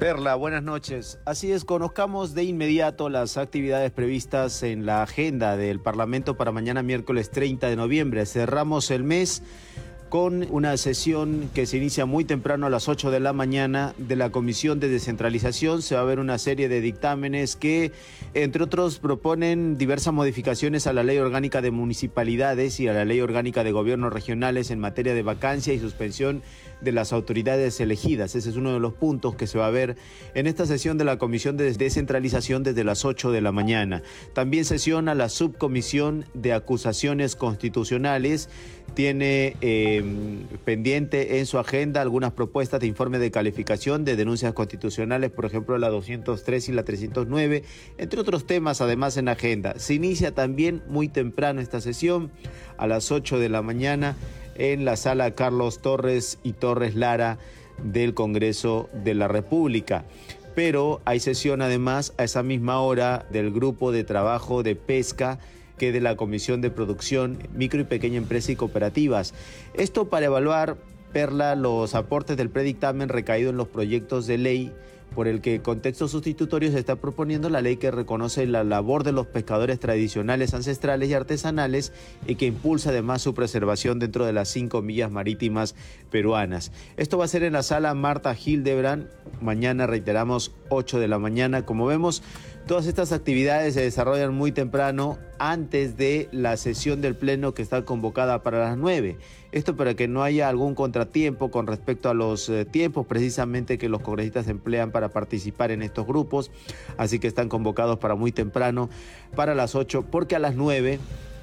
Perla, buenas noches. Así es, conozcamos de inmediato las actividades previstas en la agenda del Parlamento para mañana miércoles 30 de noviembre. Cerramos el mes con una sesión que se inicia muy temprano a las 8 de la mañana de la Comisión de Descentralización. Se va a ver una serie de dictámenes que, entre otros, proponen diversas modificaciones a la Ley Orgánica de Municipalidades y a la Ley Orgánica de Gobiernos Regionales en materia de vacancia y suspensión de las autoridades elegidas. Ese es uno de los puntos que se va a ver en esta sesión de la Comisión de Descentralización desde las 8 de la mañana. También sesiona la Subcomisión de Acusaciones Constitucionales tiene eh, pendiente en su agenda algunas propuestas de informe de calificación de denuncias constitucionales, por ejemplo la 203 y la 309, entre otros temas además en agenda. Se inicia también muy temprano esta sesión, a las 8 de la mañana, en la sala Carlos Torres y Torres Lara del Congreso de la República. pero hay sesión además a esa misma hora del grupo de trabajo de pesca de la Comisión de Producción, Micro y Pequeña Empresa y Cooperativas. Esto para evaluar, Perla, los aportes del predictamen recaído en los proyectos de ley por el que contexto sustitutorio se está proponiendo la ley que reconoce la labor de los pescadores tradicionales, ancestrales y artesanales y que impulsa además su preservación dentro de las cinco millas marítimas peruanas. Esto va a ser en la sala Marta Hildebrand, mañana reiteramos 8 de la mañana. Como vemos, Todas estas actividades se desarrollan muy temprano antes de la sesión del Pleno que está convocada para las 9. Esto para que no haya algún contratiempo con respecto a los eh, tiempos precisamente que los congresistas emplean para participar en estos grupos. Así que están convocados para muy temprano, para las 8, porque a las 9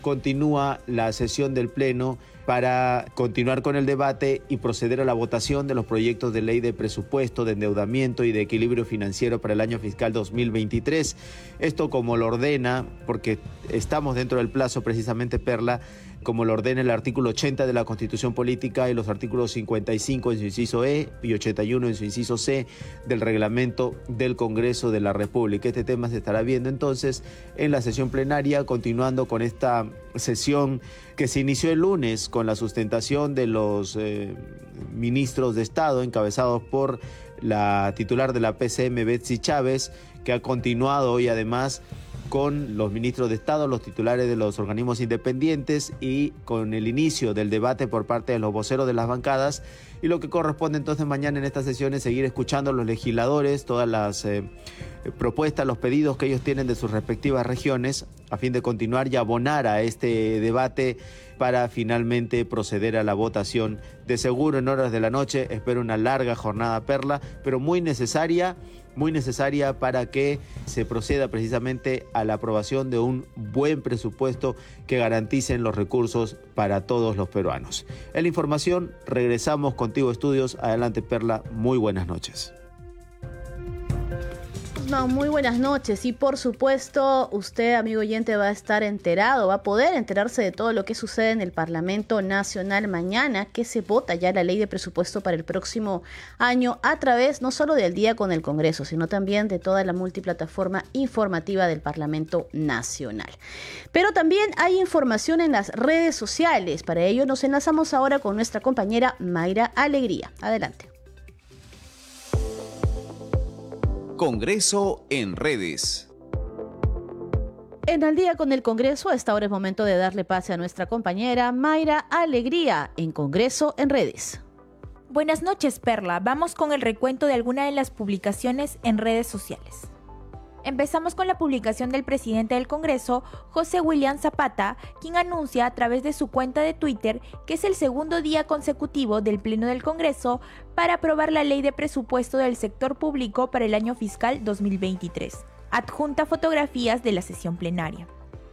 continúa la sesión del Pleno para continuar con el debate y proceder a la votación de los proyectos de ley de presupuesto, de endeudamiento y de equilibrio financiero para el año fiscal 2023. Esto como lo ordena, porque estamos dentro del plazo precisamente, Perla, como lo ordena el artículo 80 de la Constitución Política y los artículos 55 en su inciso E y 81 en su inciso C del reglamento del Congreso de la República. Este tema se estará viendo entonces en la sesión plenaria, continuando con esta sesión que se inició el lunes con la sustentación de los eh, ministros de Estado encabezados por la titular de la PCM, Betsy Chávez, que ha continuado hoy además con los ministros de Estado, los titulares de los organismos independientes y con el inicio del debate por parte de los voceros de las bancadas. Y lo que corresponde entonces mañana en esta sesión es seguir escuchando a los legisladores, todas las eh, propuestas, los pedidos que ellos tienen de sus respectivas regiones, a fin de continuar y abonar a este debate para finalmente proceder a la votación. De seguro en horas de la noche, espero una larga jornada perla, pero muy necesaria muy necesaria para que se proceda precisamente a la aprobación de un buen presupuesto que garanticen los recursos para todos los peruanos. En la información, regresamos contigo estudios. Adelante Perla, muy buenas noches muy buenas noches y por supuesto usted, amigo oyente, va a estar enterado, va a poder enterarse de todo lo que sucede en el Parlamento Nacional mañana, que se vota ya la ley de presupuesto para el próximo año a través no solo del día con el Congreso, sino también de toda la multiplataforma informativa del Parlamento Nacional. Pero también hay información en las redes sociales, para ello nos enlazamos ahora con nuestra compañera Mayra Alegría. Adelante. Congreso en redes. En el día con el Congreso, a esta hora es momento de darle pase a nuestra compañera Mayra Alegría en Congreso en redes. Buenas noches, Perla. Vamos con el recuento de alguna de las publicaciones en redes sociales. Empezamos con la publicación del presidente del Congreso, José William Zapata, quien anuncia a través de su cuenta de Twitter que es el segundo día consecutivo del Pleno del Congreso para aprobar la ley de presupuesto del sector público para el año fiscal 2023. Adjunta fotografías de la sesión plenaria.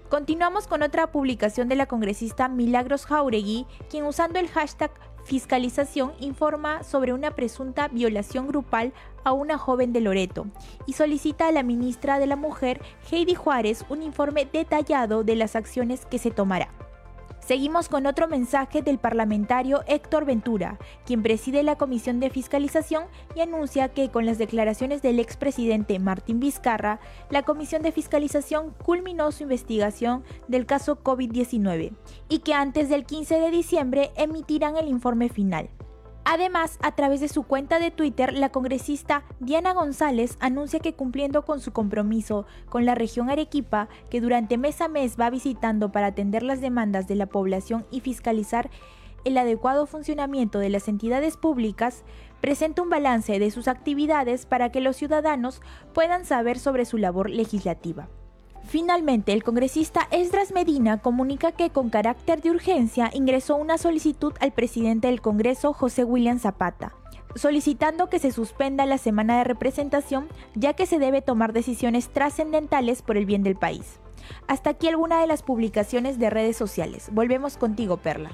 Continuamos con otra publicación de la congresista Milagros Jauregui, quien usando el hashtag fiscalización informa sobre una presunta violación grupal a una joven de Loreto y solicita a la ministra de la Mujer, Heidi Juárez, un informe detallado de las acciones que se tomará. Seguimos con otro mensaje del parlamentario Héctor Ventura, quien preside la Comisión de Fiscalización y anuncia que con las declaraciones del expresidente Martín Vizcarra, la Comisión de Fiscalización culminó su investigación del caso COVID-19 y que antes del 15 de diciembre emitirán el informe final. Además, a través de su cuenta de Twitter, la congresista Diana González anuncia que cumpliendo con su compromiso con la región Arequipa, que durante mes a mes va visitando para atender las demandas de la población y fiscalizar el adecuado funcionamiento de las entidades públicas, presenta un balance de sus actividades para que los ciudadanos puedan saber sobre su labor legislativa. Finalmente, el congresista Esdras Medina comunica que con carácter de urgencia ingresó una solicitud al presidente del Congreso, José William Zapata, solicitando que se suspenda la semana de representación ya que se debe tomar decisiones trascendentales por el bien del país. Hasta aquí alguna de las publicaciones de redes sociales. Volvemos contigo, Perla.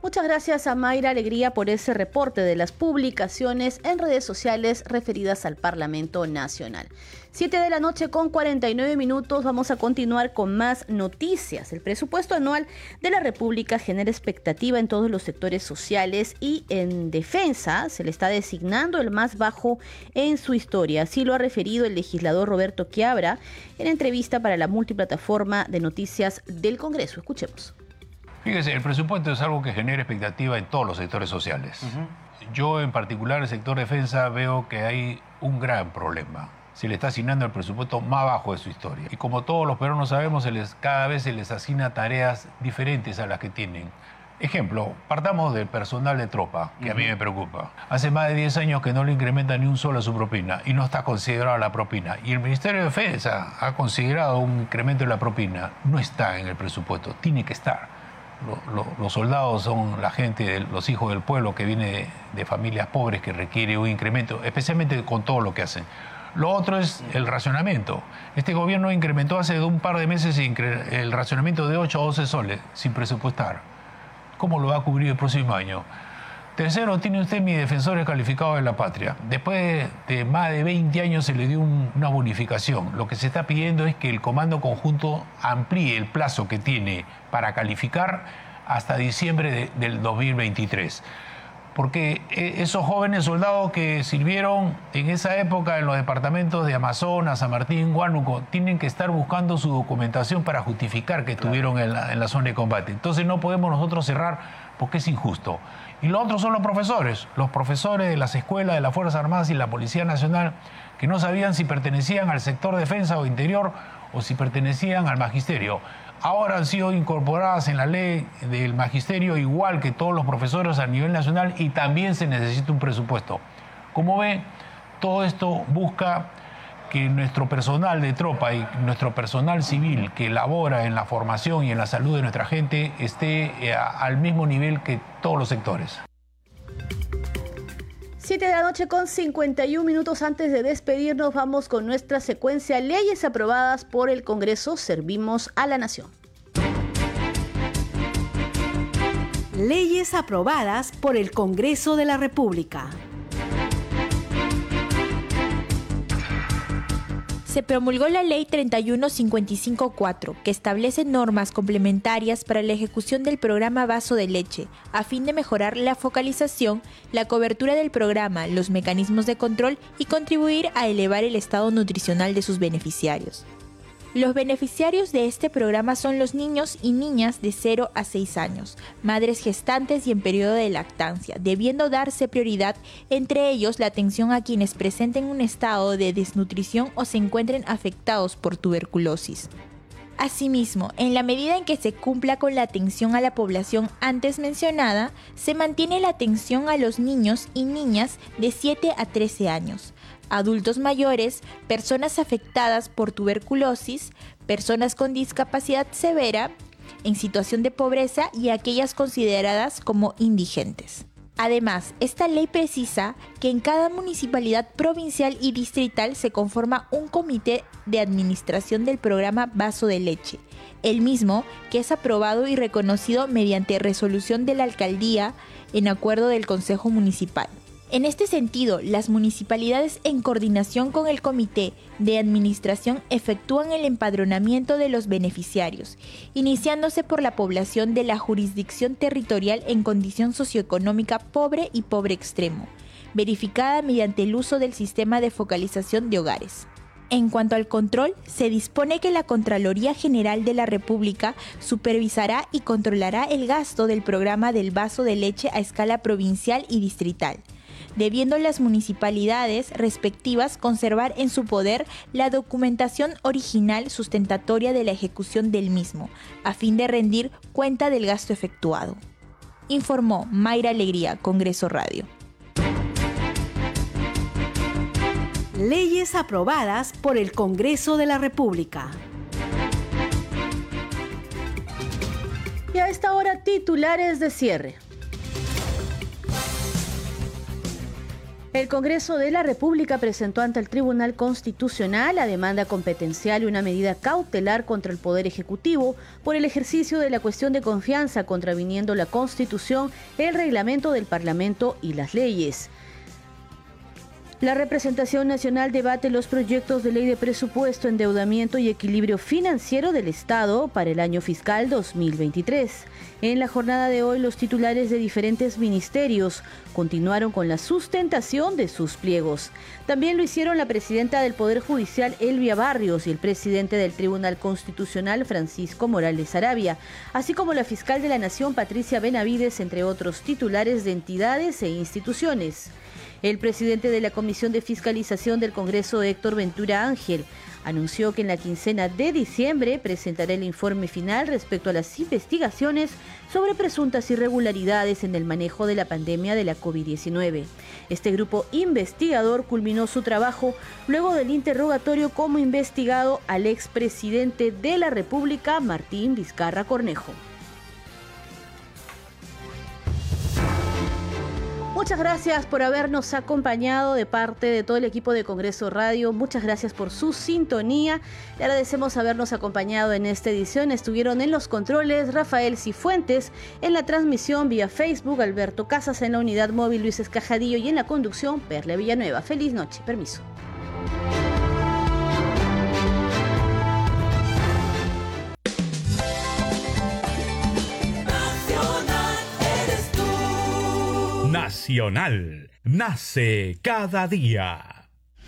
Muchas gracias a Mayra Alegría por ese reporte de las publicaciones en redes sociales referidas al Parlamento Nacional. 7 de la noche con 49 minutos vamos a continuar con más noticias. El presupuesto anual de la República genera expectativa en todos los sectores sociales y en defensa se le está designando el más bajo en su historia. Así lo ha referido el legislador Roberto Quiabra en entrevista para la multiplataforma de noticias del Congreso. Escuchemos. Fíjese, el presupuesto es algo que genera expectativa en todos los sectores sociales. Yo en particular, el sector defensa, veo que hay un gran problema. Se le está asignando el presupuesto más bajo de su historia. Y como todos los peruanos sabemos, se les, cada vez se les asigna tareas diferentes a las que tienen. Ejemplo, partamos del personal de tropa, que a mí me preocupa. Hace más de 10 años que no le incrementa ni un solo a su propina y no está considerada la propina. Y el Ministerio de Defensa ha considerado un incremento de la propina. No está en el presupuesto, tiene que estar los soldados son la gente, los hijos del pueblo que viene de, familias pobres que requiere un incremento, especialmente con todo lo que hacen. Lo otro es el racionamiento. Este gobierno incrementó hace un par de meses el racionamiento de 8 a 12 soles sin presupuestar. ¿Cómo lo va a cubrir el próximo año? Tercero, tiene usted mi defensor calificado de la patria. Después de más de 20 años se le dio una bonificación. Lo que se está pidiendo es que el comando conjunto amplíe el plazo que tiene para calificar hasta diciembre del 2023. Porque eh, esos jóvenes soldados que sirvieron en esa época en los departamentos de Amazonas, San Martín, Huánuco, tienen que estar buscando su documentación para justificar que estuvieron en la, en la zona de combate. Entonces no podemos nosotros cerrar porque es injusto. Y lo otro son los profesores, los profesores de las escuelas de las Fuerzas Armadas y la Policía Nacional, que no sabían si pertenecían al sector defensa o interior o si pertenecían al magisterio. Ahora han sido incorporadas en la ley del magisterio igual que todos los profesores a nivel nacional y también se necesita un presupuesto. Como ven, todo esto busca que nuestro personal de tropa y nuestro personal civil que labora en la formación y en la salud de nuestra gente esté eh, al mismo nivel que todos los sectores. 7 de la noche con 51 minutos antes de despedirnos vamos con nuestra secuencia Leyes aprobadas por el Congreso Servimos a la Nación. Leyes aprobadas por el Congreso de la República. Se promulgó la Ley 31554, que establece normas complementarias para la ejecución del programa Vaso de Leche, a fin de mejorar la focalización, la cobertura del programa, los mecanismos de control y contribuir a elevar el estado nutricional de sus beneficiarios. Los beneficiarios de este programa son los niños y niñas de 0 a 6 años, madres gestantes y en periodo de lactancia, debiendo darse prioridad entre ellos la atención a quienes presenten un estado de desnutrición o se encuentren afectados por tuberculosis. Asimismo, en la medida en que se cumpla con la atención a la población antes mencionada, se mantiene la atención a los niños y niñas de 7 a 13 años, adultos mayores, personas afectadas por tuberculosis, personas con discapacidad severa, en situación de pobreza y aquellas consideradas como indigentes. Además, esta ley precisa que en cada municipalidad provincial y distrital se conforma un comité de administración del programa Vaso de Leche, el mismo que es aprobado y reconocido mediante resolución de la alcaldía en acuerdo del Consejo Municipal. En este sentido, las municipalidades en coordinación con el Comité de Administración efectúan el empadronamiento de los beneficiarios, iniciándose por la población de la jurisdicción territorial en condición socioeconómica pobre y pobre extremo, verificada mediante el uso del sistema de focalización de hogares. En cuanto al control, se dispone que la Contraloría General de la República supervisará y controlará el gasto del programa del vaso de leche a escala provincial y distrital debiendo las municipalidades respectivas conservar en su poder la documentación original sustentatoria de la ejecución del mismo, a fin de rendir cuenta del gasto efectuado. Informó Mayra Alegría, Congreso Radio. Leyes aprobadas por el Congreso de la República. Y a esta hora titulares de cierre. El Congreso de la República presentó ante el Tribunal Constitucional la demanda competencial y una medida cautelar contra el Poder Ejecutivo por el ejercicio de la cuestión de confianza contraviniendo la Constitución, el reglamento del Parlamento y las leyes. La representación nacional debate los proyectos de ley de presupuesto, endeudamiento y equilibrio financiero del Estado para el año fiscal 2023. En la jornada de hoy, los titulares de diferentes ministerios continuaron con la sustentación de sus pliegos. También lo hicieron la presidenta del Poder Judicial, Elvia Barrios, y el presidente del Tribunal Constitucional, Francisco Morales Arabia, así como la fiscal de la Nación, Patricia Benavides, entre otros titulares de entidades e instituciones. El presidente de la Comisión de Fiscalización del Congreso, Héctor Ventura Ángel, anunció que en la quincena de diciembre presentará el informe final respecto a las investigaciones sobre presuntas irregularidades en el manejo de la pandemia de la COVID-19. Este grupo investigador culminó su trabajo luego del interrogatorio como investigado al expresidente de la República, Martín Vizcarra Cornejo. Muchas gracias por habernos acompañado de parte de todo el equipo de Congreso Radio. Muchas gracias por su sintonía. Le agradecemos habernos acompañado en esta edición. Estuvieron en los controles Rafael Cifuentes, en la transmisión vía Facebook Alberto Casas, en la unidad móvil Luis Escajadillo y en la conducción Perle Villanueva. Feliz noche. Permiso. Nacional. Nace cada día.